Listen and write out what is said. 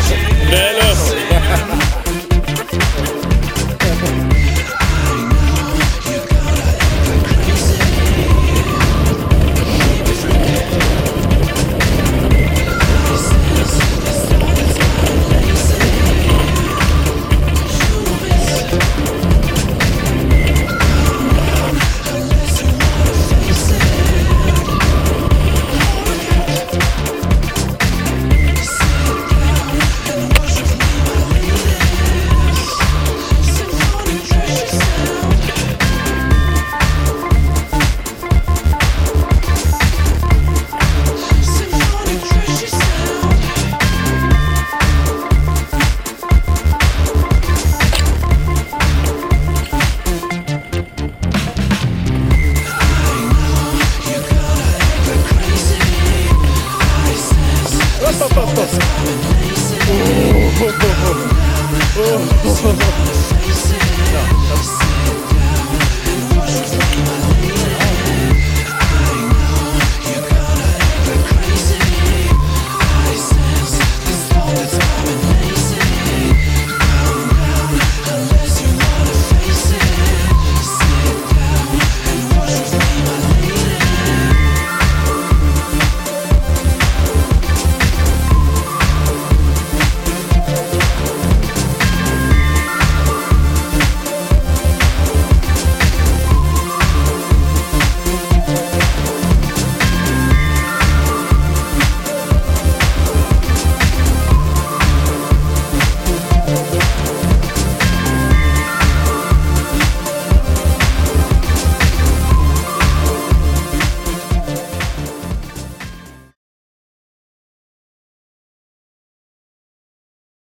discussion. oh, oh, oh.